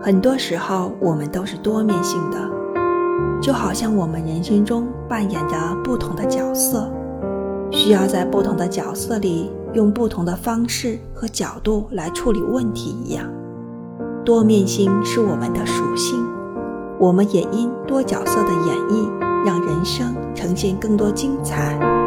很多时候我们都是多面性的就好像我们人生中扮演着不同的角色需要在不同的角色里用不同的方式和角度来处理问题一样。多面性是我们的属性我们也因多角色的演绎让人生呈现更多精彩。